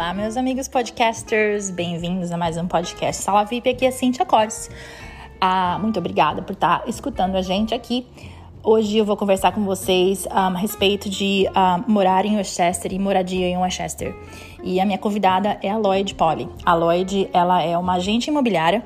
Olá, meus amigos podcasters, bem-vindos a mais um podcast Sala VIP. Aqui é Cintia Cortes. Ah, muito obrigada por estar escutando a gente aqui. Hoje eu vou conversar com vocês um, a respeito de um, morar em Westchester e moradia em Westchester. E a minha convidada é a Lloyd Polly. A Lloyd, ela é uma agente imobiliária,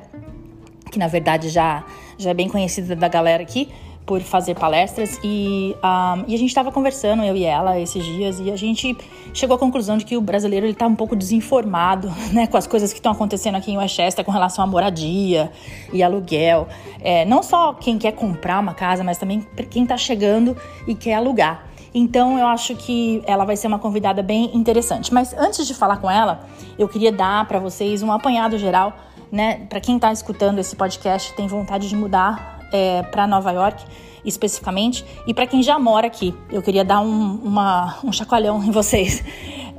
que na verdade já, já é bem conhecida da galera aqui, por fazer palestras e, um, e a gente estava conversando, eu e ela, esses dias, e a gente chegou à conclusão de que o brasileiro está um pouco desinformado né, com as coisas que estão acontecendo aqui em Westchester com relação à moradia e aluguel. É, não só quem quer comprar uma casa, mas também quem está chegando e quer alugar. Então eu acho que ela vai ser uma convidada bem interessante. Mas antes de falar com ela, eu queria dar para vocês um apanhado geral, né? Para quem está escutando esse podcast tem vontade de mudar é, para Nova York especificamente e para quem já mora aqui. Eu queria dar um, uma, um chacoalhão em vocês.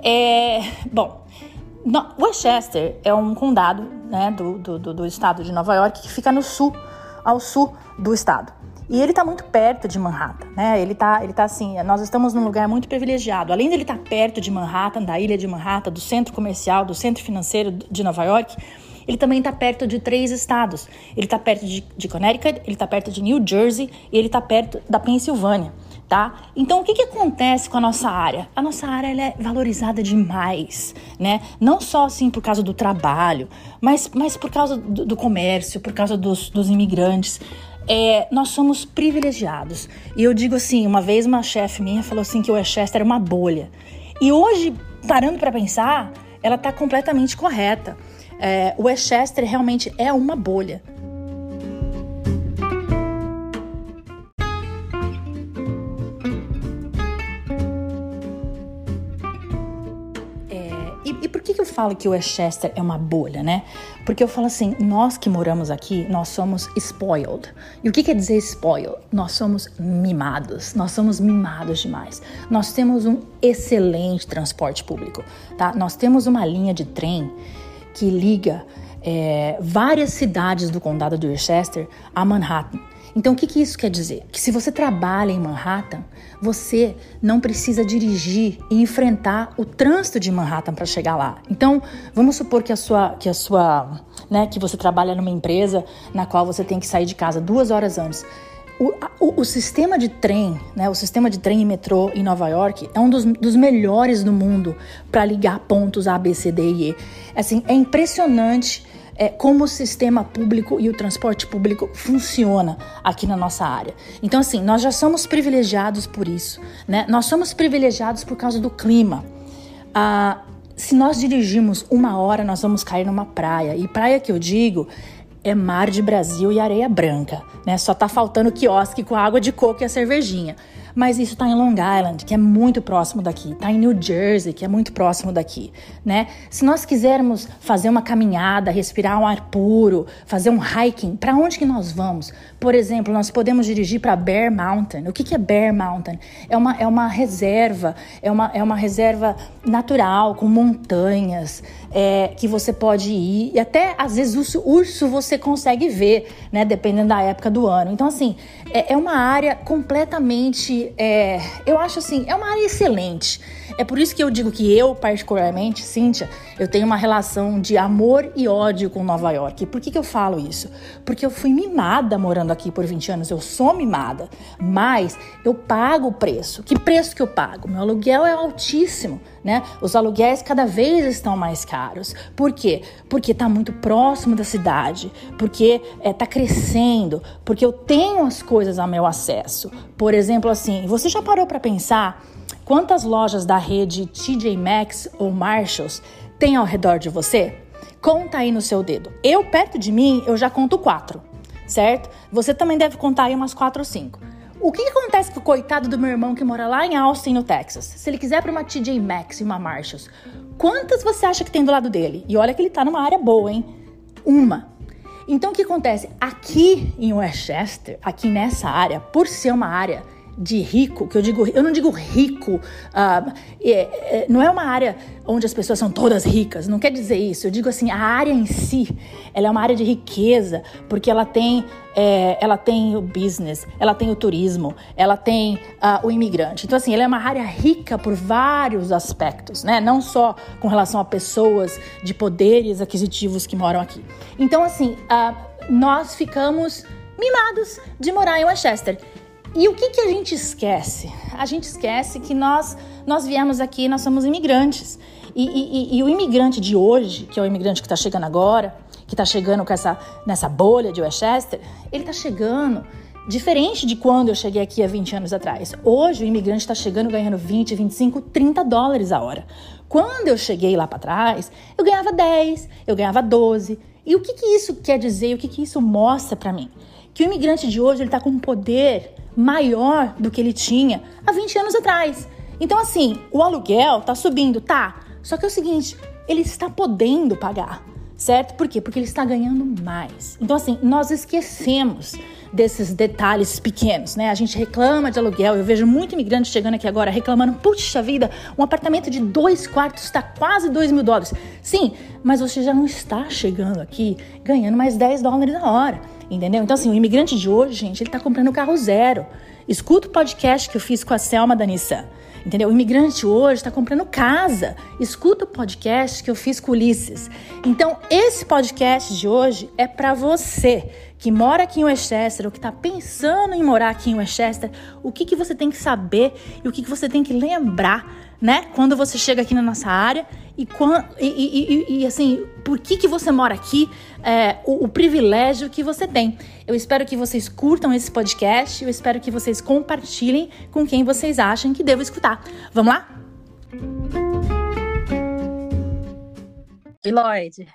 É, bom, no, Westchester é um condado né, do, do, do estado de Nova York que fica no sul, ao sul do estado. E ele está muito perto de Manhattan, né? Ele está, ele tá assim, nós estamos num lugar muito privilegiado. Além de ele estar tá perto de Manhattan, da ilha de Manhattan, do centro comercial, do centro financeiro de Nova York, ele também está perto de três estados. Ele está perto de, de Connecticut, ele está perto de New Jersey e ele está perto da Pensilvânia. Tá? Então, o que, que acontece com a nossa área? A nossa área é valorizada demais, né? Não só assim por causa do trabalho, mas, mas por causa do, do comércio, por causa dos, dos imigrantes. É, nós somos privilegiados. E eu digo assim, uma vez uma chefe minha falou assim que o Westchester era uma bolha. E hoje, parando para pensar, ela está completamente correta. É, o Westchester realmente é uma bolha. É, falo que o Westchester é uma bolha, né? Porque eu falo assim, nós que moramos aqui, nós somos spoiled. E o que quer dizer spoiled? Nós somos mimados, nós somos mimados demais. Nós temos um excelente transporte público, tá? Nós temos uma linha de trem que liga é, várias cidades do condado de Westchester a Manhattan. Então, o que, que isso quer dizer? Que se você trabalha em Manhattan, você não precisa dirigir e enfrentar o trânsito de Manhattan para chegar lá. Então, vamos supor que a sua, que a sua, né, que você trabalha numa empresa na qual você tem que sair de casa duas horas antes. O, o, o, sistema de trem, né, o sistema de trem e metrô em Nova York é um dos, dos melhores do mundo para ligar pontos A, B, C, D e E. Assim, é impressionante é, como o sistema público e o transporte público funciona aqui na nossa área. Então, assim, nós já somos privilegiados por isso, né? Nós somos privilegiados por causa do clima. Ah, se nós dirigimos uma hora, nós vamos cair numa praia. E praia que eu digo é mar de Brasil e areia branca, né? Só tá faltando quiosque com água de coco e a cervejinha mas isso está em Long Island, que é muito próximo daqui, está em New Jersey, que é muito próximo daqui, né? Se nós quisermos fazer uma caminhada, respirar um ar puro, fazer um hiking, para onde que nós vamos? Por exemplo, nós podemos dirigir para Bear Mountain. O que, que é Bear Mountain? É uma, é uma reserva, é uma, é uma reserva natural, com montanhas, é, que você pode ir, e até às vezes urso, urso você consegue ver, né? Dependendo da época do ano. Então, assim, é, é uma área completamente é, eu acho assim, é uma área excelente. É por isso que eu digo que eu, particularmente, Cíntia, eu tenho uma relação de amor e ódio com Nova York. Por que, que eu falo isso? Porque eu fui mimada morando aqui por 20 anos, eu sou mimada, mas eu pago o preço. Que preço que eu pago? Meu aluguel é altíssimo, né? Os aluguéis cada vez estão mais caros. Por quê? Porque está muito próximo da cidade, porque está tá crescendo, porque eu tenho as coisas ao meu acesso. Por exemplo, assim, você já parou para pensar quantas lojas da rede TJ Maxx ou Marshalls tem ao redor de você? Conta aí no seu dedo. Eu, perto de mim, eu já conto quatro, certo? Você também deve contar aí umas quatro ou cinco. O que, acontece com o coitado do meu irmão que mora lá em Austin, no Texas? Se ele quiser para uma TJ Maxx e uma Marshalls, quantas você acha que tem do lado dele? E olha que ele tá numa área boa, hein? Uma. Então o que acontece? Aqui em Westchester, aqui nessa área, por ser uma área de rico, que eu digo, eu não digo rico, uh, é, é, não é uma área onde as pessoas são todas ricas, não quer dizer isso. Eu digo assim, a área em si, ela é uma área de riqueza, porque ela tem, é, ela tem o business, ela tem o turismo, ela tem uh, o imigrante. Então assim, ela é uma área rica por vários aspectos, né? Não só com relação a pessoas de poderes aquisitivos que moram aqui. Então assim, uh, nós ficamos mimados de morar em Westchester. E o que, que a gente esquece? A gente esquece que nós, nós viemos aqui, nós somos imigrantes. E, e, e o imigrante de hoje, que é o imigrante que está chegando agora, que está chegando com essa, nessa bolha de Westchester, ele está chegando diferente de quando eu cheguei aqui há 20 anos atrás. Hoje o imigrante está chegando ganhando 20, 25, 30 dólares a hora. Quando eu cheguei lá para trás, eu ganhava 10, eu ganhava 12. E o que, que isso quer dizer? O que, que isso mostra para mim? Que o imigrante de hoje ele está com um poder maior do que ele tinha há 20 anos atrás. Então, assim, o aluguel tá subindo, tá? Só que é o seguinte, ele está podendo pagar, certo? Por quê? Porque ele está ganhando mais. Então, assim, nós esquecemos desses detalhes pequenos, né? A gente reclama de aluguel. Eu vejo muito imigrante chegando aqui agora reclamando: puxa vida, um apartamento de dois quartos está quase dois mil dólares. Sim, mas você já não está chegando aqui ganhando mais 10 dólares a hora. Entendeu? Então, assim, o imigrante de hoje, gente, ele tá comprando carro zero. Escuta o podcast que eu fiz com a Selma da Nissan. Entendeu? O imigrante hoje está comprando casa. Escuta o podcast que eu fiz com Ulisses. Então, esse podcast de hoje é para você que mora aqui em Westchester ou que está pensando em morar aqui em Westchester. O que, que você tem que saber e o que, que você tem que lembrar né? Quando você chega aqui na nossa área e, e, e, e assim, por que, que você mora aqui, é, o, o, privilégio que você tem. Eu espero que vocês curtam esse podcast, eu espero que vocês compartilhem com quem vocês acham que devo escutar. Vamos lá? Lloyd.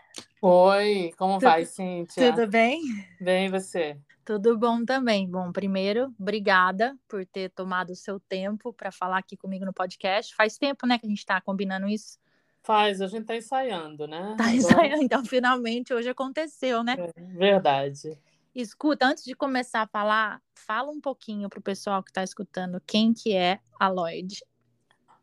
Oi, como tudo, vai, Cíntia? Tudo bem? Bem, e você? Tudo bom também. Bom, primeiro, obrigada por ter tomado o seu tempo para falar aqui comigo no podcast. Faz tempo, né, que a gente está combinando isso? Faz, a gente está ensaiando, né? Tá ensaiando, então finalmente hoje aconteceu, né? É, verdade. Escuta, antes de começar a falar, fala um pouquinho para o pessoal que está escutando quem que é a Lloyd.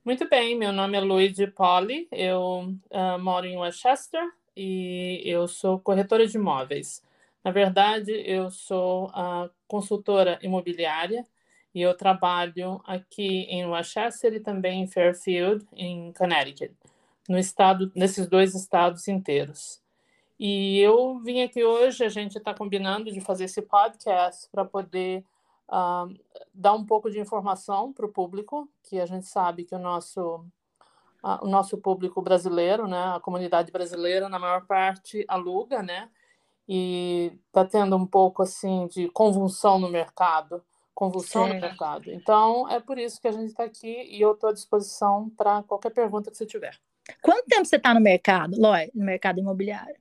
Muito bem, meu nome é Luigi Poli, eu uh, moro em Westchester e eu sou corretora de imóveis. Na verdade, eu sou a consultora imobiliária e eu trabalho aqui em Westchester e também em Fairfield, em Connecticut, no estado, nesses dois estados inteiros. E eu vim aqui hoje, a gente está combinando de fazer esse podcast para poder uh, dar um pouco de informação para o público, que a gente sabe que o nosso, uh, o nosso público brasileiro, né, a comunidade brasileira, na maior parte, aluga, né? e está tendo um pouco assim de convulsão no mercado, convulsão Sim. no mercado. Então é por isso que a gente está aqui e eu estou à disposição para qualquer pergunta que você tiver. Quanto tempo você está no mercado, Lói, no mercado imobiliário?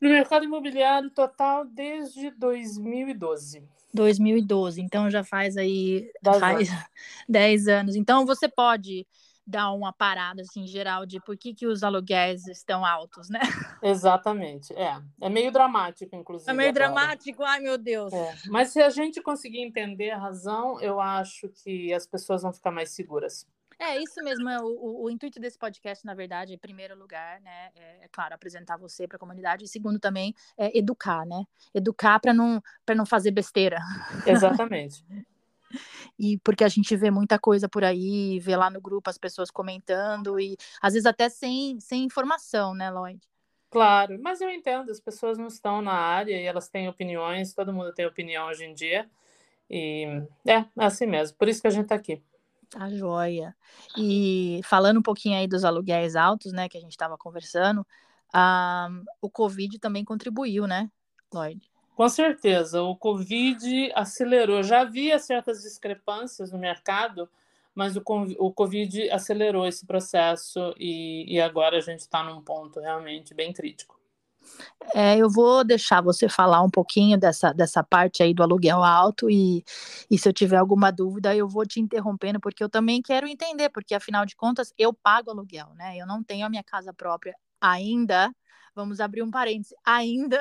No mercado imobiliário total desde 2012. 2012, então já faz aí dez faz anos. 10 anos. Então você pode dar uma parada assim geral de por que, que os aluguéis estão altos, né? Exatamente, é. É meio dramático, inclusive. É meio agora. dramático, ai meu Deus. É. Mas se a gente conseguir entender a razão, eu acho que as pessoas vão ficar mais seguras. É isso mesmo. É, o, o, intuito desse podcast, na verdade, em primeiro lugar, né, é, é claro, apresentar você para a comunidade. E segundo também, é educar, né? Educar para não para não fazer besteira. Exatamente. e porque a gente vê muita coisa por aí, vê lá no grupo as pessoas comentando e às vezes até sem, sem informação, né, Lloyd? Claro, mas eu entendo, as pessoas não estão na área e elas têm opiniões, todo mundo tem opinião hoje em dia. E é, é assim mesmo, por isso que a gente está aqui. Tá joia. E falando um pouquinho aí dos aluguéis altos, né, que a gente estava conversando, um, o Covid também contribuiu, né, Lloyd? Com certeza, o Covid acelerou. Já havia certas discrepâncias no mercado, mas o, o Covid acelerou esse processo e, e agora a gente está num ponto realmente bem crítico. É, eu vou deixar você falar um pouquinho dessa, dessa parte aí do aluguel alto e, e se eu tiver alguma dúvida eu vou te interrompendo porque eu também quero entender, porque afinal de contas eu pago aluguel, né? Eu não tenho a minha casa própria ainda, Vamos abrir um parêntese. Ainda.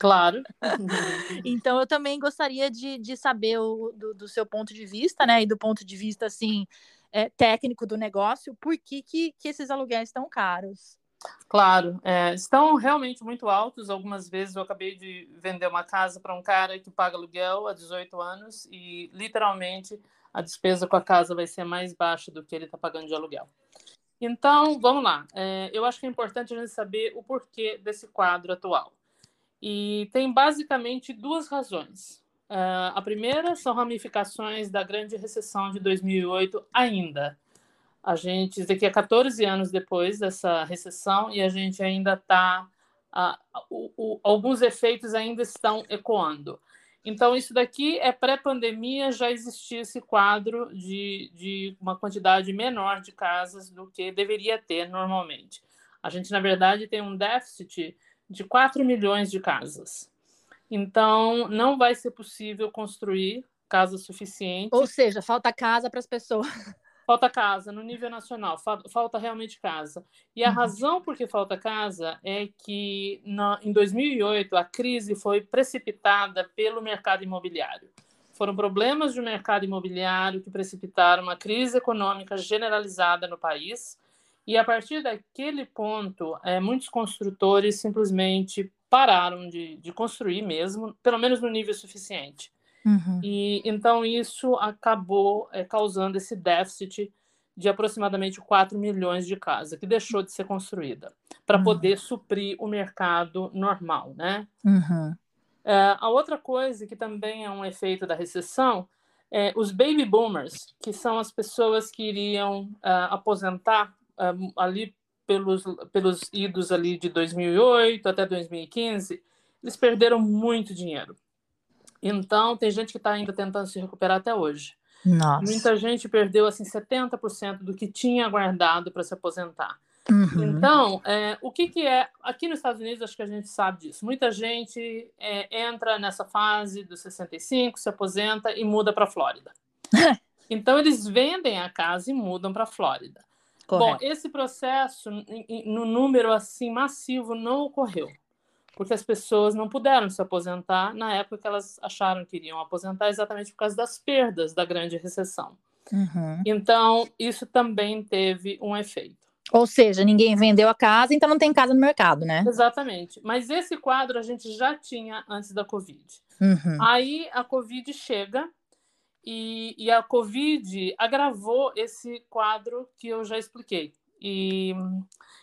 Claro. então, eu também gostaria de, de saber o, do, do, seu ponto de vista, né? E do ponto de vista, assim, é, técnico do negócio, por que, que, que esses aluguéis estão caros? Claro, é, estão realmente muito altos. Algumas vezes eu acabei de vender uma casa para um cara que paga aluguel há 18 anos e literalmente a despesa com a casa vai ser mais baixa do que ele está pagando de aluguel. Então, vamos lá. É, eu acho que é importante a gente saber o porquê desse quadro atual. E tem basicamente duas razões. Uh, a primeira são ramificações da grande recessão de 2008 ainda. A gente, daqui a 14 anos depois dessa recessão, e a gente ainda está. Alguns efeitos ainda estão ecoando. Então, isso daqui é pré-pandemia, já existia esse quadro de, de uma quantidade menor de casas do que deveria ter normalmente. A gente, na verdade, tem um déficit de 4 milhões de casas. Então, não vai ser possível construir casas suficientes. Ou seja, falta casa para as pessoas. Falta casa no nível nacional, falta realmente casa. E a uhum. razão por que falta casa é que na, em 2008 a crise foi precipitada pelo mercado imobiliário. Foram problemas do mercado imobiliário que precipitaram uma crise econômica generalizada no país. E a partir daquele ponto, é, muitos construtores simplesmente pararam de, de construir mesmo, pelo menos no nível suficiente. Uhum. E então isso acabou é, causando esse déficit de aproximadamente 4 milhões de casas que deixou de ser construída para uhum. poder suprir o mercado normal, né? Uhum. É, a outra coisa que também é um efeito da recessão é os baby boomers, que são as pessoas que iriam uh, aposentar uh, ali pelos, pelos idos ali de 2008 até 2015, eles perderam muito dinheiro. Então, tem gente que está ainda tentando se recuperar até hoje. Nossa. Muita gente perdeu assim 70% do que tinha guardado para se aposentar. Uhum. Então, é, o que, que é. Aqui nos Estados Unidos, acho que a gente sabe disso. Muita gente é, entra nessa fase dos 65, se aposenta e muda para a Flórida. então, eles vendem a casa e mudam para a Flórida. Bom, esse processo, no número assim massivo, não ocorreu porque as pessoas não puderam se aposentar na época que elas acharam que iriam aposentar, exatamente por causa das perdas da grande recessão. Uhum. Então, isso também teve um efeito. Ou seja, ninguém vendeu a casa, então não tem casa no mercado, né? Exatamente. Mas esse quadro a gente já tinha antes da Covid. Uhum. Aí a Covid chega e, e, a Covid agravou esse quadro que eu já expliquei. E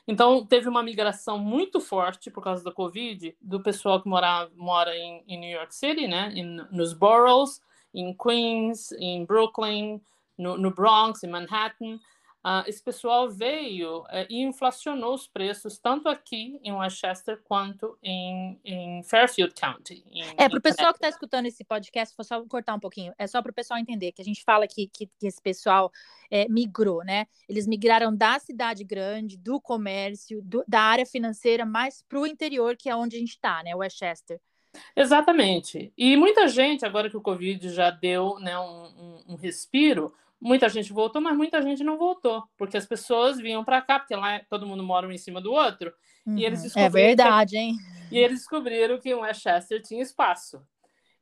então teve uma migração muito forte por causa da Covid do pessoal que mora, mora em, em New York City, né? Em, nos boroughs, em Queens, em Brooklyn, no, no Bronx, em Manhattan. Uh, esse pessoal veio uh, e inflacionou os preços tanto aqui em Westchester quanto em, em Fairfield County. Em, é, para o pessoal que está escutando esse podcast, vou só cortar um pouquinho, é só para o pessoal entender que a gente fala que, que, que esse pessoal é, migrou, né? Eles migraram da cidade grande, do comércio, do, da área financeira, mais para o interior, que é onde a gente está, né? Westchester. Exatamente. E muita gente, agora que o Covid já deu né, um, um, um respiro, Muita gente voltou, mas muita gente não voltou, porque as pessoas vinham para cá, porque lá todo mundo mora um em cima do outro, uhum. e eles uhum. É verdade, que... hein? E eles descobriram que o Westchester tinha espaço.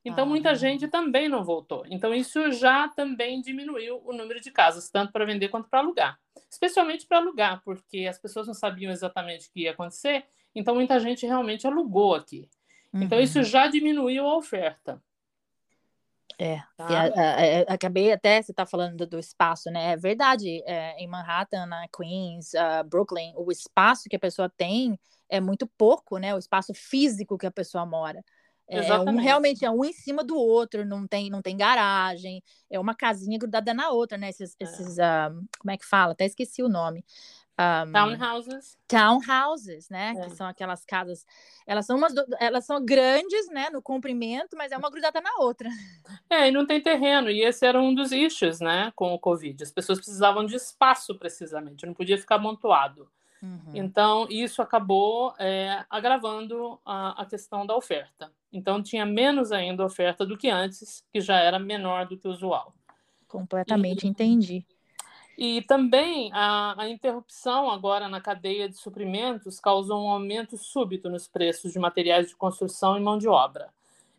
Então, ah, muita gente também não voltou. Então, isso já também diminuiu o número de casas, tanto para vender quanto para alugar. Especialmente para alugar, porque as pessoas não sabiam exatamente o que ia acontecer, então muita gente realmente alugou aqui. Uhum. Então, isso uhum. já diminuiu a oferta. É, tá? acabei até, você está falando do, do, espaço, né? É verdade, é, em Manhattan, na Queens, uh, Brooklyn, o espaço que a pessoa tem é muito pouco, né? O espaço físico que a pessoa mora. É, é um, realmente é um em cima do outro, não tem, não tem garagem, é uma casinha grudada na outra, né? Esses, é. esses uh, como é que fala? Até esqueci o nome. Um, townhouses. Townhouses, né? É. Que são aquelas casas. Elas são umas, elas são grandes, né? No comprimento, mas é uma grudada na outra. É, e não tem terreno. E esse era um dos issues, né? Com o Covid. As pessoas precisavam de espaço, precisamente. Não podia ficar amontoado. Uhum. Então, isso acabou é, agravando a, a questão da oferta. Então, tinha menos ainda oferta do que antes, que já era menor do que o usual. Completamente e, entendi. E também a, a, interrupção agora na cadeia de suprimentos causou um aumento súbito nos preços de materiais de construção e mão de obra.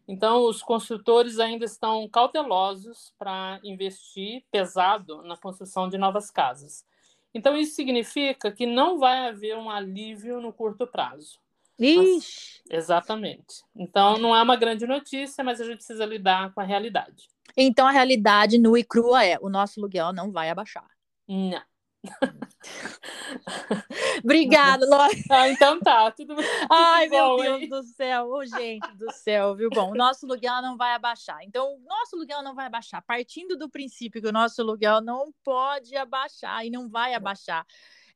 Então, os construtores ainda estão cautelosos para investir pesado na construção de novas casas. Então, isso significa que não vai haver um alívio no curto prazo. Ixi. Mas, exatamente. Então, não é uma grande notícia, mas a gente precisa lidar com a realidade. Então, a realidade nua e crua é: o nosso aluguel não vai abaixar. Não. Obrigada, Lore. Ah, então tá, tudo, tudo Ai, bom, meu Deus hein? do céu, ô, gente do céu, viu? Bom, o nosso aluguel não vai abaixar. Então, o nosso aluguel não vai abaixar. Partindo do princípio que o nosso aluguel não pode abaixar e não vai abaixar é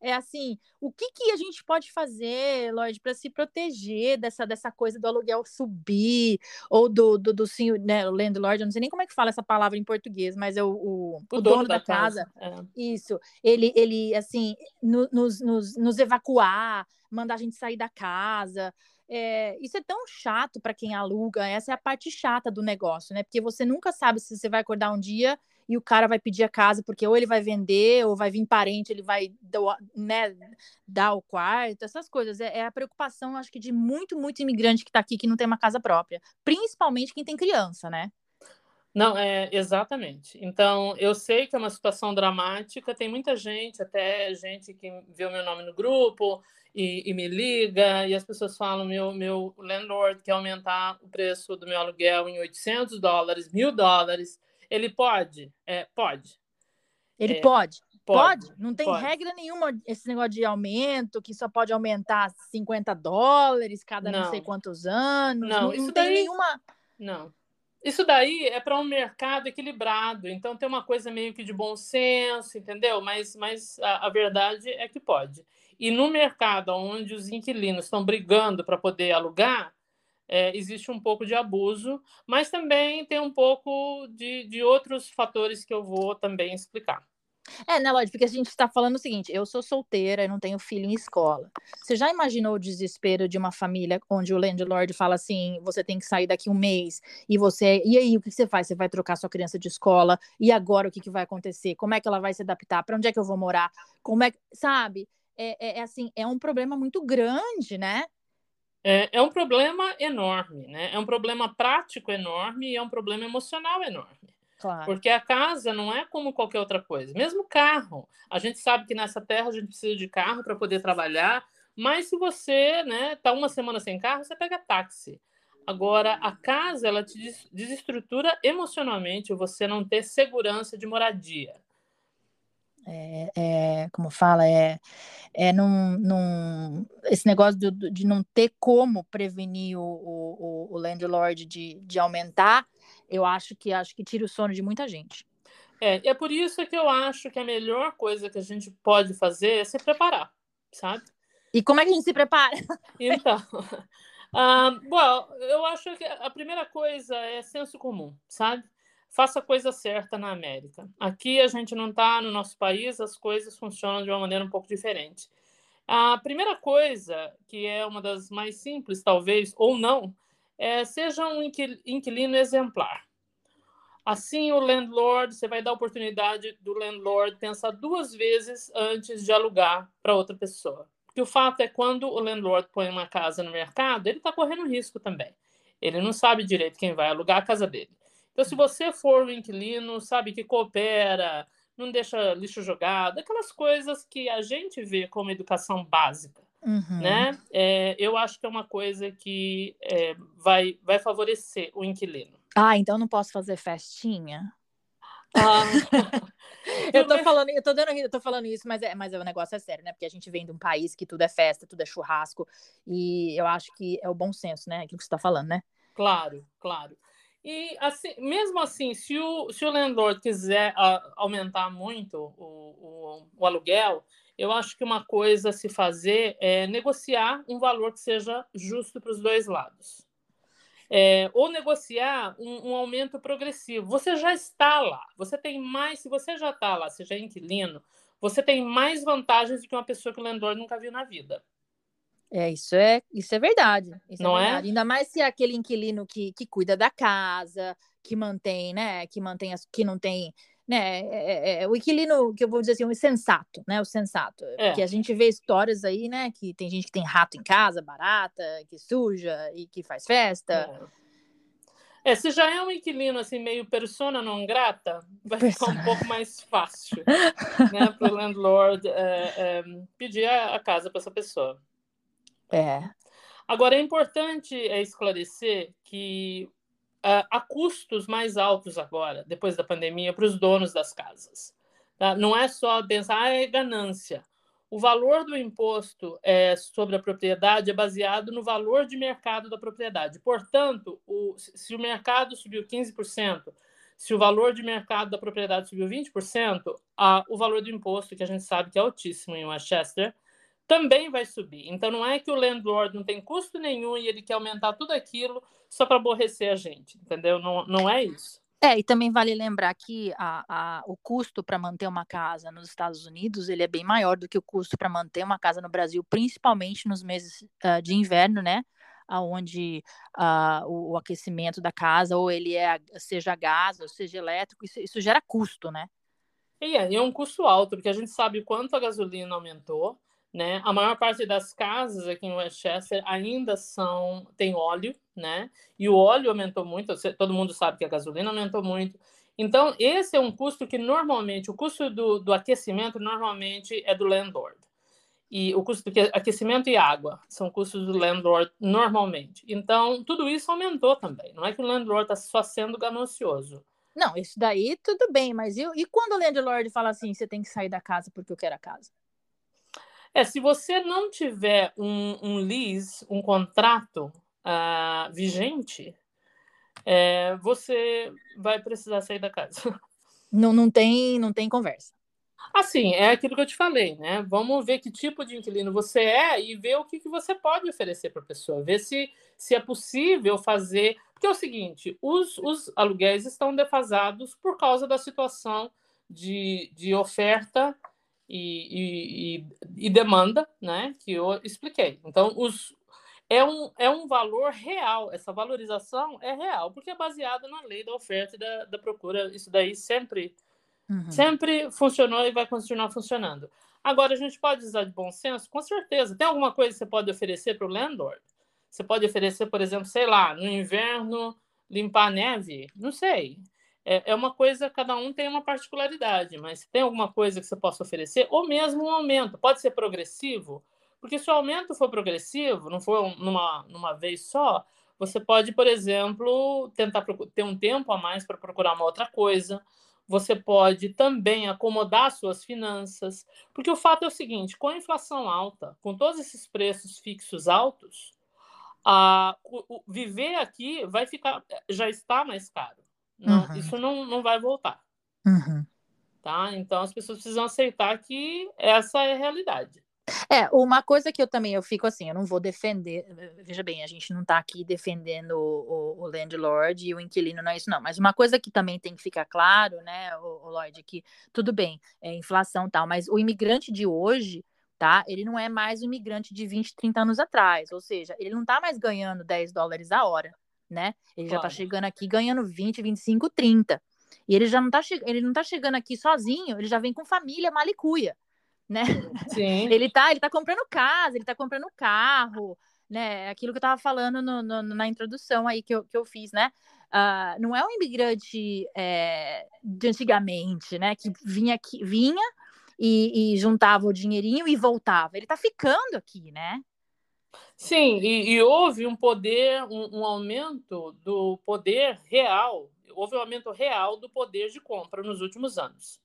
assim, o que, que a gente pode fazer, Lloyd, para se proteger dessa, dessa coisa do aluguel subir, ou do, do, do senhor, né, o landlord, eu não sei nem como é que fala essa palavra em português, mas é o, o, o, o dono, dono, da, da casa, casa. É. isso, ele, ele assim, no, nos, nos, nos evacuar, mandar a gente sair da casa, é, isso é tão chato para quem aluga, essa é a parte chata do negócio, né? Porque você nunca sabe se você vai acordar um dia e o cara vai pedir a casa porque ou ele vai vender ou vai vir parente, ele vai né, dar o quarto, essas coisas. É, é a preocupação, acho que, de muito, muito imigrante que está aqui que não tem uma casa própria, principalmente quem tem criança, né? Não, é exatamente. Então, eu sei que é uma situação dramática, tem muita gente, até gente que vê o meu nome no grupo e, e, me liga, e as pessoas falam: meu, meu landlord quer aumentar o preço do meu aluguel em 800 dólares, mil dólares. Ele pode? É, pode. Ele é, pode. Pode. pode. Não tem pode. regra nenhuma esse negócio de aumento, que só pode aumentar 50 dólares cada não, não sei quantos anos. Não, não, isso não tem daí... nenhuma. Não. Isso daí é para um mercado equilibrado, então tem uma coisa meio que de bom senso, entendeu? Mas, mas a, a verdade é que pode. E no mercado onde os inquilinos estão brigando para poder alugar, é, existe um pouco de abuso, mas também tem um pouco de, de outros fatores que eu vou também explicar. É, né, Lodi? Porque a gente está falando o seguinte: eu sou solteira e não tenho filho em escola. Você já imaginou o desespero de uma família onde o landlord fala assim: você tem que sair daqui um mês, e você. E aí, o que você faz? Você vai trocar sua criança de escola, e agora o que, que vai acontecer? Como é que ela vai se adaptar? Para onde é que eu vou morar? Como é que. Sabe? É, é, é assim, é um problema muito grande, né? É, é um problema enorme, né? É um problema prático enorme e é um problema emocional enorme. Claro. Porque a casa não é como qualquer outra coisa. Mesmo carro. A gente sabe que nessa terra a gente precisa de carro para poder trabalhar, mas se você né, tá uma semana sem carro, você pega táxi. Agora, a casa ela te desestrutura emocionalmente, você não ter segurança de moradia. É, é, como fala, é, é num, num, esse negócio de, de não ter como prevenir o, o, o landlord de, de aumentar, eu acho que acho que tira o sono de muita gente. É, é por isso que eu acho que a melhor coisa que a gente pode fazer é se preparar, sabe? E como é que a gente se prepara? Então, uh, bom, eu acho que a primeira coisa é senso comum, sabe? Faça a coisa certa na América. Aqui a gente não está no nosso país, as coisas funcionam de uma maneira um pouco diferente. A primeira coisa, que é uma das mais simples, talvez, ou não, é seja um inquilino exemplar. Assim, o landlord, você vai dar a oportunidade do landlord pensar duas vezes antes de alugar para outra pessoa. Porque o fato é quando o landlord põe uma casa no mercado, ele está correndo risco também. Ele não sabe direito quem vai alugar a casa dele. Então, se você for um inquilino, sabe, que coopera, não deixa lixo jogado, aquelas coisas que a gente vê como educação básica, uhum. né? É, eu acho que é uma coisa que é, vai, vai favorecer o inquilino. Ah, então não posso fazer festinha? Ah. eu tô falando, eu tô dando, eu tô falando isso, mas é, mas o negócio é sério, né? Porque a gente vem de um país que tudo é festa, tudo é churrasco, e eu acho que é o bom senso, né? Aquilo que você tá falando, né? Claro, claro. E assim, mesmo assim, se o, se o landlord quiser uh, aumentar muito o, o, o, aluguel, eu acho que uma coisa a se fazer é negociar um valor que seja justo para os dois lados. É, ou negociar um, um, aumento progressivo. Você já está lá, você tem mais, se você já está lá, seja inquilino, você tem mais vantagens do que uma pessoa que o landlord nunca viu na vida. É, isso é, isso é verdade. Isso é não é, verdade. é? Ainda mais se é aquele inquilino que, que cuida da casa, que mantém, né? Que mantém as, que não tem né, é, é, o inquilino, que eu vou dizer assim, o sensato, né, o sensato, é. que a gente vê histórias aí, né, que tem gente que tem rato em casa, barata, que suja e que faz festa. É, se já é um inquilino assim meio persona não grata, vai persona. ficar um pouco mais fácil, né, para o landlord é, é, pedir a, a casa para essa pessoa. É. Agora é importante esclarecer que uh, há custos mais altos agora, depois da pandemia, para os donos das casas. Tá? Não é só pensar, ah, é ganância. O valor do imposto é, sobre a propriedade é baseado no valor de mercado da propriedade. Portanto, o, se o mercado subiu 15%, se o valor de mercado da propriedade subiu 20%, a, o valor do imposto, que a gente sabe que é altíssimo em Westchester, também vai subir. Então não é que o landlord não tem custo nenhum e ele quer aumentar tudo aquilo só para aborrecer a gente, entendeu? Não, não é isso. É, e também vale lembrar que a, a, o custo para manter uma casa nos Estados Unidos ele é bem maior do que o custo para manter uma casa no Brasil, principalmente nos meses uh, de inverno, né? Onde uh, o, o, aquecimento da casa, ou ele é seja gás, ou seja elétrico, isso, isso gera custo, né? E é, é um custo alto, porque a gente sabe quanto a gasolina aumentou, né? A maior parte das casas aqui em Westchester ainda são tem óleo, né? E o óleo aumentou muito, todo mundo sabe que a gasolina aumentou muito. Então, esse é um custo que normalmente, o custo do, do aquecimento normalmente é do landlord. E o custo do aquecimento e água são custos do landlord normalmente. Então, tudo isso aumentou também. Não é que o landlord está só sendo ganancioso. Não, isso daí tudo bem, mas e, e quando o landlord fala assim, você tem que sair da casa porque eu quero a casa? É, se você não tiver um, um lease, um contrato uh, vigente, é, você vai precisar sair da casa. Não, não, tem, não tem conversa. Assim, é aquilo que eu te falei, né? Vamos ver que tipo de inquilino você é e ver o que, que você pode oferecer para a pessoa. Ver se, se é possível fazer. Porque é o seguinte: os, os aluguéis estão defasados por causa da situação de, de oferta e, e, e, demanda, né, que eu expliquei. Então, os, é, um, é um valor real, essa valorização é real, porque é baseada na lei da oferta e da, da procura. Isso daí sempre, uhum. sempre funcionou e vai continuar funcionando. Agora, a gente pode usar de bom senso? Com certeza. Tem alguma coisa que você pode oferecer para o landlord? Você pode oferecer, por exemplo, sei lá, no inverno, limpar a neve? Não sei é, é uma coisa, cada um tem uma particularidade, mas tem alguma coisa que você possa oferecer, ou mesmo um aumento, pode ser progressivo, porque se o aumento for progressivo, não for numa, numa vez só, você pode, por exemplo, tentar ter um tempo a mais para procurar uma outra coisa. Você pode também acomodar suas finanças, porque o fato é o seguinte: com a inflação alta, com todos esses preços fixos altos, a, o, o, viver aqui vai ficar, já está mais caro. Não, uhum. Isso não, não vai voltar. Uhum. Tá? Então as pessoas precisam aceitar que essa é a realidade. É, uma coisa que eu também eu fico assim, eu não vou defender, veja bem, a gente não está aqui defendendo o, o, landlord e o inquilino, não é isso não, mas uma coisa que também tem que ficar claro, né, o, o Lloyd, que tudo bem, é inflação tal, mas o imigrante de hoje, tá, ele não é mais o imigrante de 20, 30 anos atrás, ou seja, ele não está mais ganhando 10 dólares a hora, né? Ele claro. já tá chegando aqui ganhando 20, 25, 30. E ele já não tá, ele não tá chegando aqui sozinho, ele já vem com família malicuia, né? Sim. ele tá, ele tá comprando casa, ele tá comprando carro, né? Aquilo que eu tava falando no, no, na introdução aí que eu, que eu fiz, né? Uh, não é um imigrante é, de antigamente, né? Que vinha aqui, vinha e, e juntava o dinheirinho e voltava. Ele tá ficando aqui, né? Sim, e, e houve um poder, um, um, aumento do poder real, houve um aumento real do poder de compra nos últimos anos.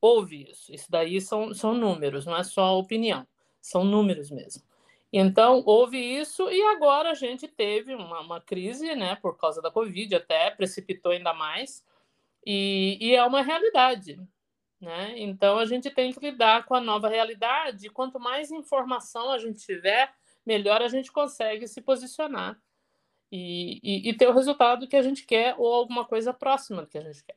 Houve isso. Isso daí são, são números, não é só opinião, são números mesmo. Então, houve isso, e agora a gente teve uma, uma crise, né, por causa da Covid, até precipitou ainda mais, e, e é uma realidade. Né? Então, a gente tem que lidar com a nova realidade. Quanto mais informação a gente tiver, melhor a gente consegue se posicionar e, e, e, ter o resultado que a gente quer ou alguma coisa próxima do que a gente quer.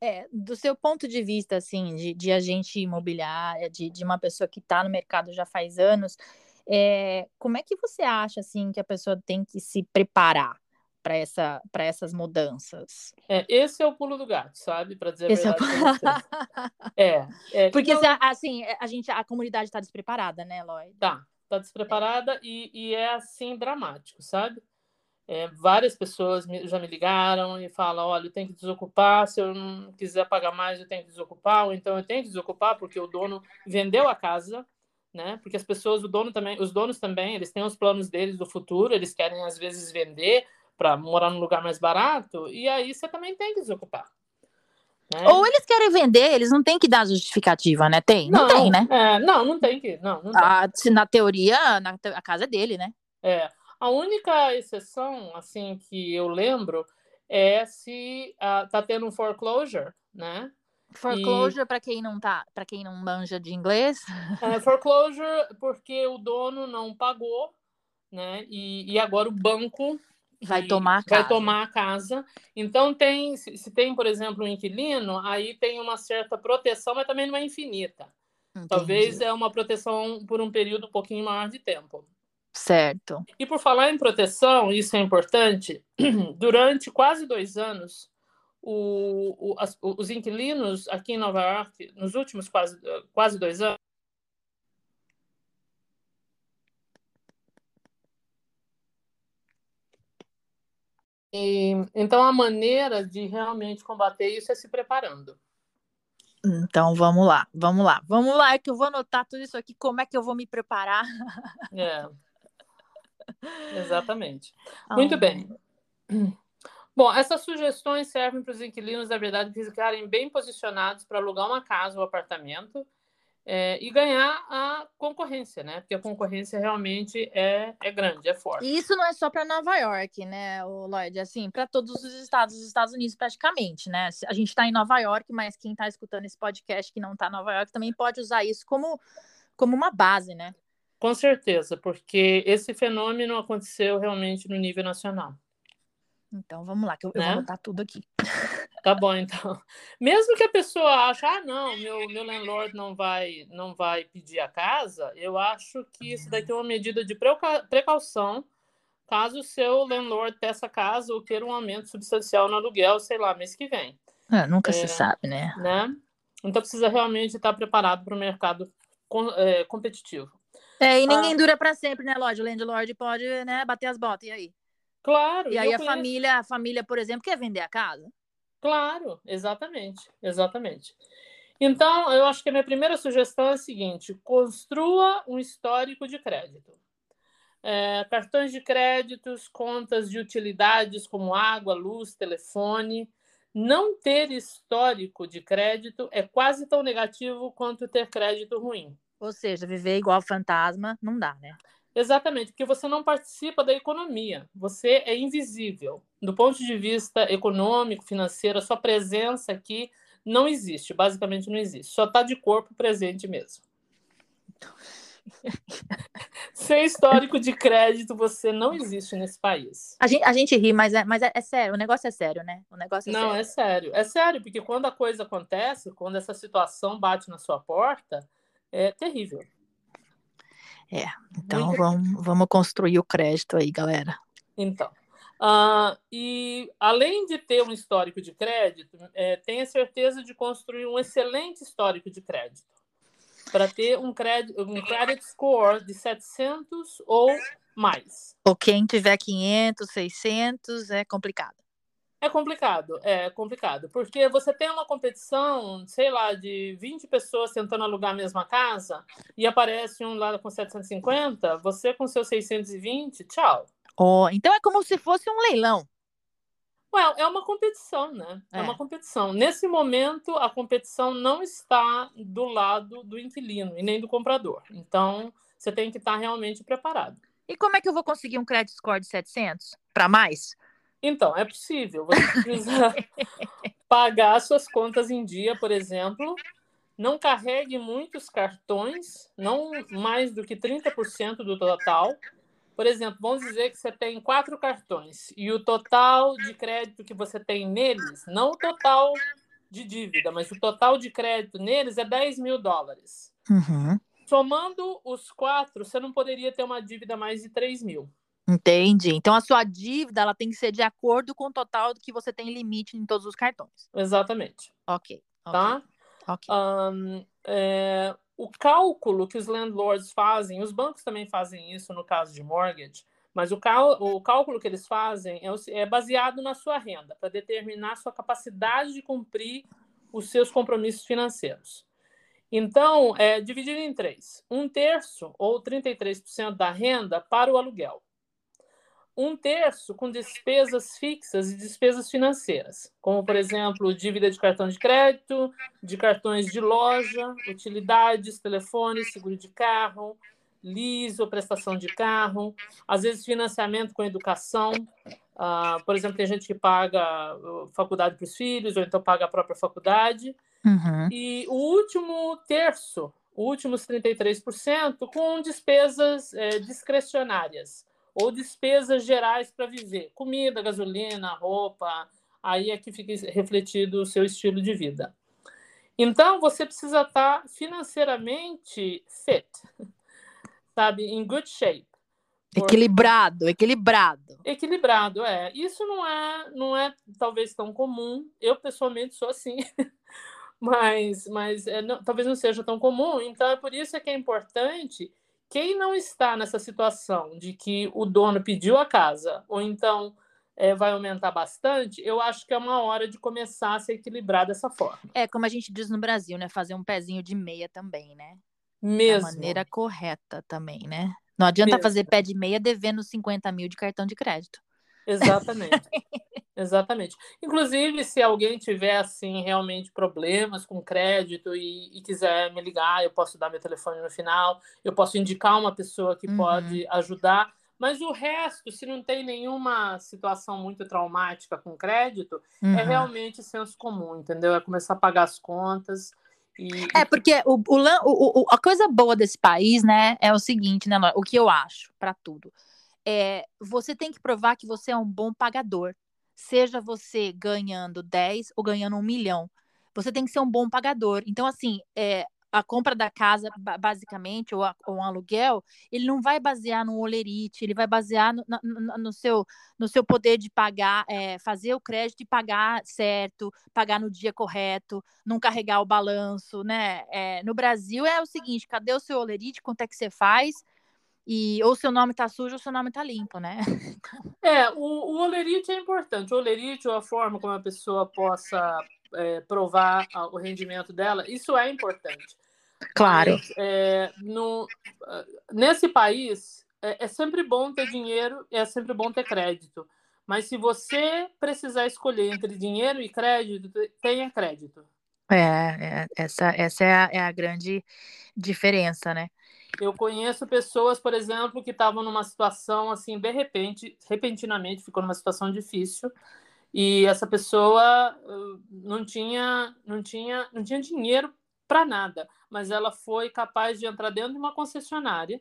É, do seu ponto de vista, assim, de, de agente imobiliário, de, de uma pessoa que está no mercado já faz anos, é, como é que você acha, assim, que a pessoa tem que se preparar para essa, essas mudanças? É, esse é o pulo do gato, sabe? Para dizer esse a verdade. É, é, é, Porque então... assim, a gente, a comunidade está despreparada, né, Lloyd? Tá, tá despreparada e, e é assim dramático, sabe? É, várias pessoas me, já me ligaram e falam: olha, eu tenho que desocupar, se eu não quiser pagar mais, eu tenho que desocupar, ou então eu tenho que desocupar porque o dono vendeu a casa, né? Porque as pessoas, o dono também, os donos também, eles têm os planos deles do futuro, eles querem às vezes vender para morar num lugar mais barato, e aí você também tem que desocupar. Né? Ou eles querem vender, eles não têm que dar justificativa, né? Tem? Não, não tem, né? É, não, não tem que. Não, não tem. Ah, na teoria, na, a casa é dele, né? É. A única exceção, assim, que eu lembro é se uh, tá tendo um foreclosure, né? Foreclosure e... para quem não tá, para quem não manja de inglês. É, foreclosure porque o dono não pagou, né? E, e agora o banco vai tomar a casa. Vai tomar a casa. Então tem, se tem, por exemplo, um inquilino, aí tem uma certa proteção, mas também não é infinita. Entendi. Talvez é uma proteção por um período um pouquinho maior de tempo. Certo. E por falar em proteção, isso é importante, durante quase dois anos, o, o, as, os inquilinos aqui em Nova York, nos últimos quase, quase dois anos, E, então, a maneira de realmente combater isso é se preparando. Então, vamos lá, vamos lá, vamos lá, é que eu vou anotar tudo isso aqui, como é que eu vou me preparar. É. Exatamente. Muito bem. Bom, essas sugestões servem para os inquilinos, na verdade, ficarem bem posicionados para alugar uma casa ou apartamento é, e ganhar a concorrência, né? Porque a concorrência realmente é, é grande, é forte. E isso não é só para Nova York, né, o Lloyd? Assim, para todos os estados dos Estados Unidos, praticamente, né? A gente está em Nova York, mas quem está escutando esse podcast que não está em Nova York também pode usar isso como, como uma base, né? Com certeza, porque esse fenômeno aconteceu realmente no nível nacional. Então vamos lá, que eu, né? eu vou anotar tudo aqui. Tá bom, então. Mesmo que a pessoa ache, ah, não, meu, meu landlord não vai, não vai pedir a casa, eu acho que isso daí tem uma medida de precaução caso o seu landlord peça a casa ou queira um aumento substancial no aluguel, sei lá, mês que vem. É, nunca é, se sabe, né? né? Então precisa realmente estar preparado para o mercado é, competitivo. É, e ninguém ah. dura para sempre, né, Lorde? O landlord pode, né, bater as botas, e aí? Claro. E aí a conheço... família, a família, por exemplo, quer vender a casa? Claro, exatamente, exatamente. Então, eu acho que a minha primeira sugestão é a seguinte: construa um histórico de crédito. É, cartões de créditos, contas de utilidades como água, luz, telefone. Não ter histórico de crédito é quase tão negativo quanto ter crédito ruim. Ou seja, viver igual fantasma não dá, né? Exatamente, porque você não participa da economia, você é invisível. Do ponto de vista econômico, financeiro, a sua presença aqui não existe, basicamente não existe, só está de corpo presente mesmo. Sem histórico de crédito, você não existe nesse país. A gente, a gente ri, mas, é, mas é, é, sério, o negócio é sério, né? O negócio é não, sério. é sério. É sério, porque quando a coisa acontece, quando essa situação bate na sua porta, é terrível. É, então vamos, vamos construir o crédito aí, galera. Então. Uh, e além de ter um histórico de crédito, é, tenha certeza de construir um excelente histórico de crédito. Para ter um crédito, um credit score de 700 ou mais. Ou quem tiver 500, 600, é complicado. É complicado, é complicado, porque você tem uma competição, sei lá, de 20 pessoas tentando alugar a mesma casa e aparece um lá com 750, você com seus 620, tchau. Oh, então é como se fosse um leilão. Well, é uma competição, né? É. é uma competição. Nesse momento, a competição não está do lado do inquilino e nem do comprador. Então, você tem que estar realmente preparado. E como é que eu vou conseguir um credit score de 700 para mais? Então, é possível. Você precisa pagar suas contas em dia, por exemplo. Não carregue muitos cartões, não mais do que 30% do total. Por exemplo, vamos dizer que você tem quatro cartões e o total de crédito que você tem neles, não o total de dívida, mas o total de crédito neles é 10 mil dólares. Uhum. Somando os quatro, você não poderia ter uma dívida mais de 3 mil. Entendi. Então a sua dívida ela tem que ser de acordo com o total do que você tem limite em todos os cartões. Exatamente. Ok. Tá? Ok. Um, é, o cálculo que os landlords fazem, os bancos também fazem isso no caso de mortgage, mas o, cal, o cálculo que eles fazem é, é baseado na sua renda, para determinar a sua capacidade de cumprir os seus compromissos financeiros. Então, é dividido em três: um terço ou 33% da renda para o aluguel, um terço com despesas fixas e despesas financeiras, como, por exemplo, dívida de cartão de crédito, de cartões de loja, utilidades, telefone, seguro de carro, lease ou prestação de carro, às vezes financiamento com educação. Uh, por exemplo, tem gente que paga uh, faculdade para os filhos, ou então paga a própria faculdade. Uhum. E o último terço, últimos 33%, com despesas é, discrecionárias ou despesas gerais para viver, comida, gasolina, roupa, aí é que fica refletido o seu estilo de vida. Então, você precisa estar tá financeiramente fit, sabe, em good shape. Equilibrado, equilibrado. Equilibrado, é. Isso não é, não é talvez tão comum. Eu pessoalmente sou assim, mas, mas é, não, talvez não seja tão comum. Então é por isso que é importante quem não está nessa situação de que o dono pediu a casa, ou então é, vai aumentar bastante, eu acho que é uma hora de começar a se equilibrar dessa forma. É, como a gente diz no Brasil, né? Fazer um pezinho de meia também, né? Mesmo. Da maneira correta também, né? Não adianta Mesmo. fazer pé de meia devendo 50 mil de cartão de crédito. Exatamente. Exatamente. Inclusive, se alguém tiver assim realmente problemas com crédito e, e, quiser me ligar, eu posso dar meu telefone no final, eu posso indicar uma pessoa que uhum. pode ajudar. Mas o resto, se não tem nenhuma situação muito traumática com crédito, é uhum. é realmente senso comum, entendeu? É começar a pagar as contas. E... É, porque o, o, o, a coisa boa desse país, né, é o seguinte, né, o que eu acho para tudo. É, você tem que provar que você é um bom pagador seja você ganhando 10 ou ganhando um milhão. Você tem que ser um bom pagador. Então, assim, é, a compra da casa, basicamente, ou, a, ou, um aluguel, ele não vai basear no olerite, ele vai basear no, no, no seu, no seu poder de pagar, é, fazer o crédito e pagar certo, pagar no dia correto, não carregar o balanço, né? É, no Brasil é o seguinte, cadê o seu olerite, quanto é que você faz? E ou seu nome tá sujo ou seu nome tá limpo, né? É, o, o olerite é importante. O olerite ou a forma como a pessoa possa é, provar o rendimento dela, isso é importante. Claro. Mas, é, no, nesse país, é, é sempre bom ter dinheiro, é sempre bom ter crédito. Mas se você precisar escolher entre dinheiro e crédito, tenha crédito. É, é essa, essa é a, é a grande diferença, né? Eu conheço pessoas, por exemplo, que estavam numa situação assim, de repente, repentinamente ficou numa situação difícil e essa pessoa não tinha, não tinha, não tinha dinheiro para nada, mas ela foi capaz de entrar dentro de uma concessionária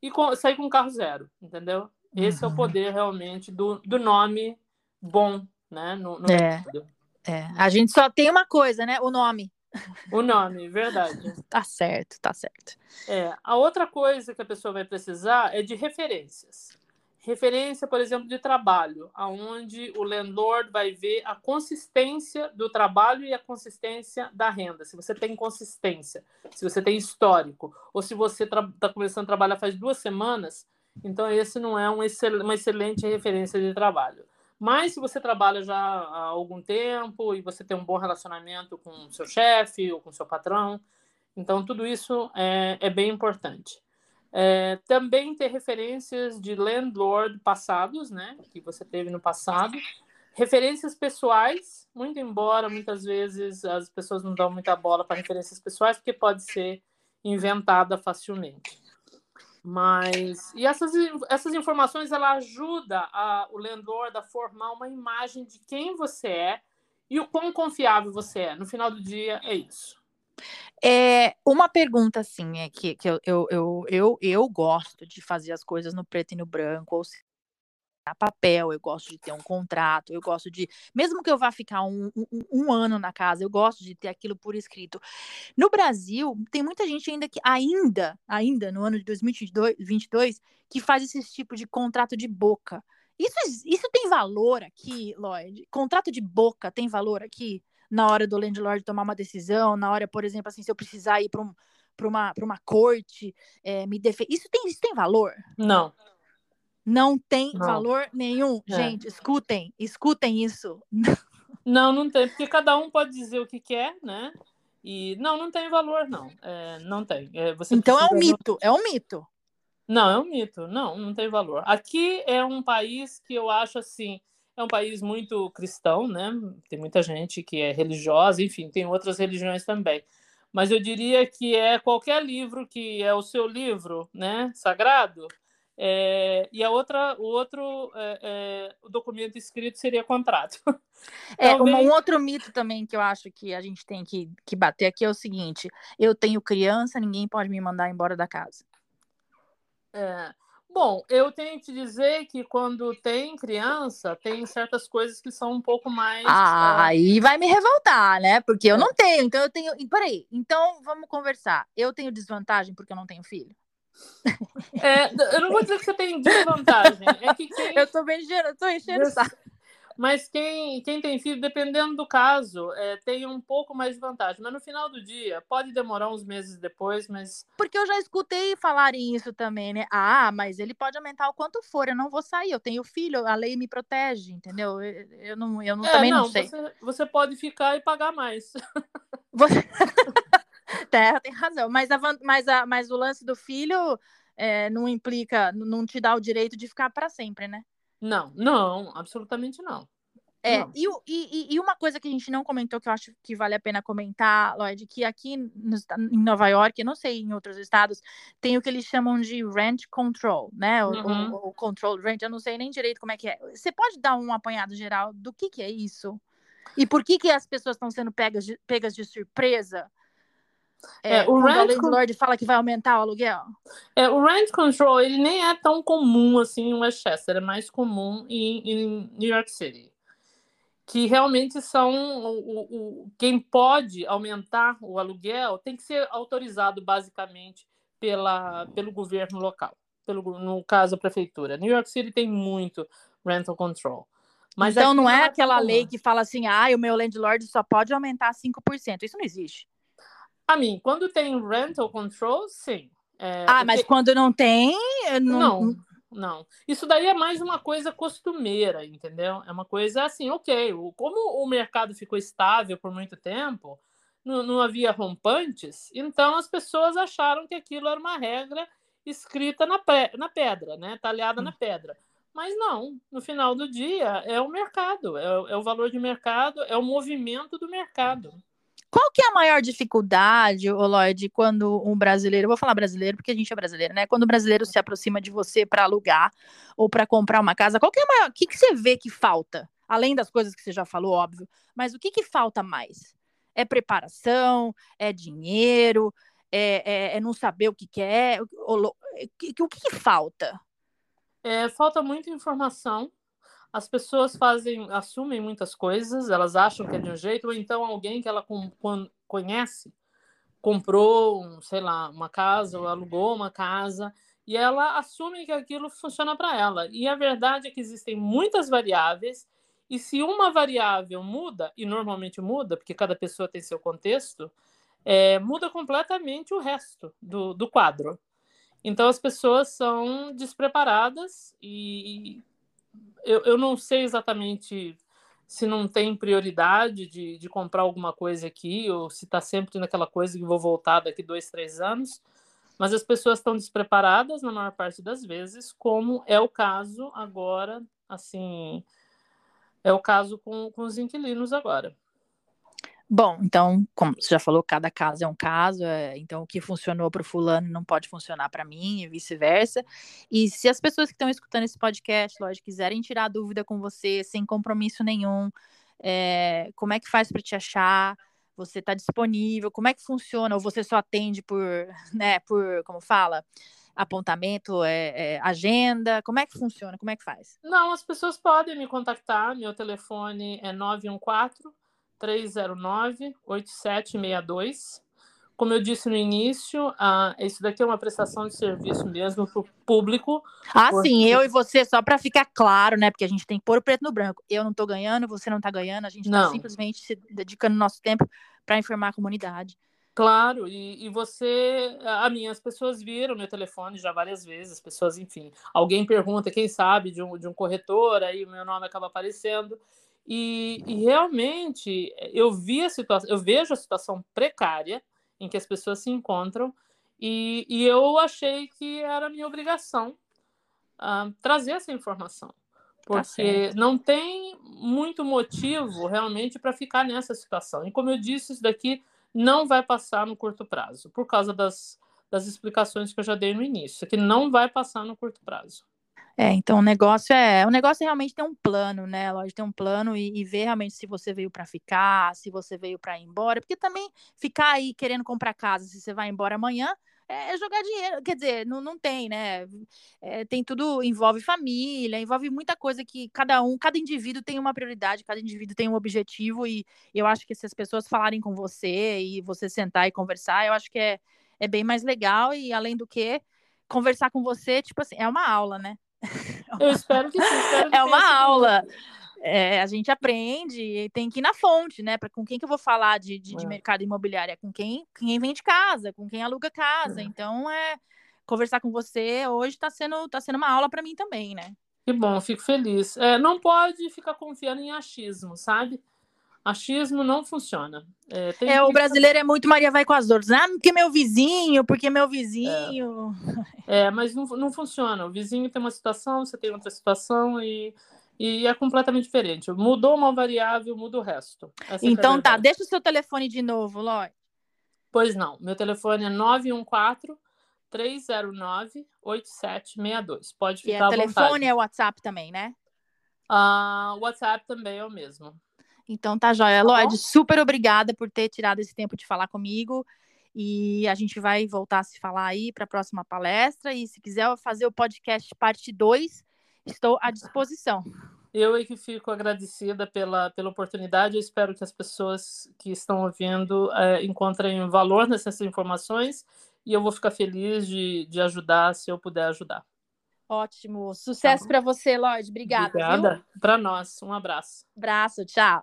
e com, sair com um carro zero, entendeu? Esse uhum. é o uhum. poder realmente do, do nome bom, né? No, no é, é, a gente só tem uma coisa, né? O nome. O nome, verdade. tá certo, tá certo. É, a outra coisa que a pessoa vai precisar é de referências. Referência, por exemplo, de trabalho, aonde o landlord vai ver a consistência do trabalho e a consistência da renda. Se você tem consistência, se você tem histórico, ou se você está começando a trabalhar faz duas semanas, então esse não é um excel uma excelente referência de trabalho. Mas se você trabalha já há algum tempo e você tem um bom relacionamento com seu chefe ou com seu patrão, então tudo isso é, é bem importante. É, também ter referências de landlord passados, né, que você teve no passado, referências pessoais, muito embora muitas vezes as pessoas não dão muita bola para referências pessoais, porque pode ser inventada facilmente. Mas e essas, essas informações ela ajuda a, o landlord a formar uma imagem de quem você é e o quão confiável você é. No final do dia é isso. É uma pergunta assim é que, que eu, eu, eu, eu, eu gosto de fazer as coisas no preto e no branco, ou papel, eu gosto de ter um contrato, eu gosto de, mesmo que eu vá ficar um, um, um, ano na casa, eu gosto de ter aquilo por escrito. No Brasil, tem muita gente ainda que, ainda, ainda no ano de 2022, que faz esse tipo de contrato de boca. Isso, isso tem valor aqui, Lloyd? Contrato de boca tem valor aqui? Na hora do landlord tomar uma decisão, na hora, por exemplo, assim, se eu precisar ir para um, uma, uma corte, é, me defender. Isso tem, isso tem valor? Não. Não tem não. valor nenhum. É. Gente, escutem, escutem isso. Não, não tem, porque cada um pode dizer o que quer, né? E não, não tem valor, não. É, não tem. É, então é um mito, é um mito. Não, é um mito. Não, não tem valor. Aqui é um país que eu acho assim, é um país muito cristão, né? Tem muita gente que é religiosa, enfim, tem outras religiões também. Mas eu diria que é qualquer livro que é o seu livro, né, sagrado, é, e a outra, o outro é, é, documento escrito seria contrato. É, Talvez... um outro mito também que eu acho que a gente tem que, que bater aqui é o seguinte: eu tenho criança, ninguém pode me mandar embora da casa. É. Bom, eu tenho que dizer que quando tem criança, tem certas coisas que são um pouco mais. Ah, aí vai me revoltar, né? Porque eu é. não tenho, então eu tenho. Peraí, então vamos conversar. Eu tenho desvantagem porque eu não tenho filho? É, eu não vou dizer que você tem desvantagem. É que quem... Eu tô bem enchendo, tô enchendo o saco. Mas quem, quem tem filho, dependendo do caso, é, tem um pouco mais de vantagem. Mas no final do dia, pode demorar uns meses depois, mas. Porque eu já escutei falarem isso também, né? Ah, mas ele pode aumentar o quanto for, eu não vou sair, eu tenho filho, a lei me protege, entendeu? Eu, eu não, eu não, é, também não, não sei. Você, você, pode ficar e pagar mais. Você... Terra tem razão, mas, a, mas, a, mas o lance do filho é, não implica, não te dá o direito de ficar para sempre, né? Não, não, absolutamente não. É, e, e, e, uma coisa que a gente não comentou, que eu acho que vale a pena comentar, Lloyd, que aqui no, em Nova York, não sei em outros estados, tem o que eles chamam de rent control, né? O, uhum. o, o control rent, eu não sei nem direito como é que é. Você pode dar um apanhado geral do que, que é isso? E por que, que as pessoas estão sendo pegas de, pegas de surpresa? É, é, o rent landlord fala que vai aumentar o aluguel? É, o rent control ele nem é tão comum assim em Westchester, é mais comum em, em New York City. Que realmente são o, o, quem pode aumentar o aluguel tem que ser autorizado basicamente pela, pelo governo local, pelo, no caso a prefeitura. New York City tem muito rental control. Mas então não é, é aquela lei que fala assim, ah, o meu landlord só pode aumentar 5%. Isso não existe. A mim, quando tem rental control, sim. É, ah, mas quando não tem. Não... não, não. Isso daí é mais uma coisa costumeira, entendeu? É uma coisa assim, ok. Como o mercado ficou estável por muito tempo, não, não havia rompantes, então as pessoas acharam que aquilo era uma regra escrita na, na pedra, né? Talhada hum. na pedra. Mas não, no final do dia é o mercado, é, é o valor de mercado, é o movimento do mercado. Qual que é a maior dificuldade, Lloyd, quando um brasileiro, vou falar brasileiro porque a gente é brasileiro, né? Quando o brasileiro se aproxima de você para alugar ou para comprar uma casa, qual que é a maior, o que, que você vê que falta? Além das coisas que você já falou, óbvio, mas o que que falta mais? É preparação, é dinheiro, é, é, é não saber o que quer, o, o, o que, que falta? É, falta muita informação, as pessoas fazem, assumem muitas coisas, elas acham que é de um jeito, ou então alguém que ela conhece comprou, sei lá, uma casa ou alugou uma casa e ela assume que aquilo funciona para ela. E a verdade é que existem muitas variáveis e se uma variável muda, e normalmente muda, porque cada pessoa tem seu contexto, é, muda completamente o resto do, do quadro. Então as pessoas são despreparadas e eu, eu não sei exatamente se não tem prioridade de, de comprar alguma coisa aqui, ou se está sempre naquela coisa que vou voltar daqui dois, três anos. Mas as pessoas estão despreparadas na maior parte das vezes, como é o caso agora, assim, é o caso com, com os inquilinos agora. Bom, então, como você já falou, cada caso é um caso, é, então o que funcionou para o fulano não pode funcionar para mim e vice-versa. E se as pessoas que estão escutando esse podcast, lógico, quiserem tirar dúvida com você, sem compromisso nenhum, é, como é que faz para te achar? Você está disponível? Como é que funciona? Ou você só atende por, né, por, como fala? apontamento, é, é, agenda? Como é que funciona? Como é que faz? Não, as pessoas podem me contactar. Meu telefone é 914 309 8762. Como eu disse no início, uh, isso daqui é uma prestação de serviço mesmo para o público. Ah, porque... sim, eu e você, só para ficar claro, né? Porque a gente tem que pôr o preto no branco. Eu não estou ganhando, você não está ganhando, a gente está simplesmente se dedicando nosso tempo para informar a comunidade. Claro, e, e, você, a mim, as pessoas viram meu telefone já várias vezes, as pessoas, enfim, alguém pergunta, quem sabe, de um, de um corretor, aí o meu nome acaba aparecendo, e, e realmente eu vi a situação, eu vejo a situação precária em que as pessoas se encontram, e, e eu achei que era minha obrigação uh, trazer essa informação. Tá porque tá não tem muito motivo realmente para ficar nessa situação. E como eu disse, isso daqui não vai passar no curto prazo, por causa das, das explicações que eu já dei no início, que não vai passar no curto prazo. É, então o negócio é, o negócio é realmente ter um plano, né? Lógico, ter um plano e, e ver realmente se você veio para ficar, se você veio para ir embora, porque também ficar aí querendo comprar casa, se você vai embora amanhã, é, é jogar dinheiro, quer dizer, não, não tem, né? É, tem tudo, envolve família, envolve muita coisa que cada um, cada indivíduo tem uma prioridade, cada indivíduo tem um objetivo, e eu acho que se as pessoas falarem com você e você sentar e conversar, eu acho que é, é bem mais legal, e além do que, conversar com você, tipo assim, é uma aula, né? Eu espero que sim. Espero que é uma aula é, a gente aprende e tem que ir na fonte, né? Para com quem que eu vou falar de, de, de é. mercado imobiliário? É com quem, quem vende casa, com quem aluga casa. É. Então, é conversar com você hoje está sendo, tá sendo uma aula para mim também, né? Que bom, fico feliz. É, não pode ficar confiando em achismo, sabe? Achismo não funciona. É, é o brasileiro é muito Maria vai com as dores. Ah, porque meu vizinho, porque meu vizinho. É, é mas não, não funciona. O vizinho tem uma situação, você tem outra situação e e é completamente diferente. Mudou uma variável, muda o resto. Essa então é tá, deixa o seu telefone de novo, Lói. Pois não, meu telefone é 914 309 8762. Pode ficar e é telefone é WhatsApp também, né? Ah, o WhatsApp também é o mesmo. Então tá joia. Tá Lloyd, super obrigada por ter tirado esse tempo de falar comigo. E a gente vai voltar a se falar aí para a próxima palestra. E se quiser fazer o podcast parte 2, estou à disposição. Eu é que fico agradecida pela, pela oportunidade. Eu espero que as pessoas que estão ouvindo é, encontrem valor nessas informações e eu vou ficar feliz de, de ajudar se eu puder ajudar. Ótimo. Sucesso tá para você, Lloyd. Obrigada. Obrigada. Para nós. Um abraço. Abraço. Tchau.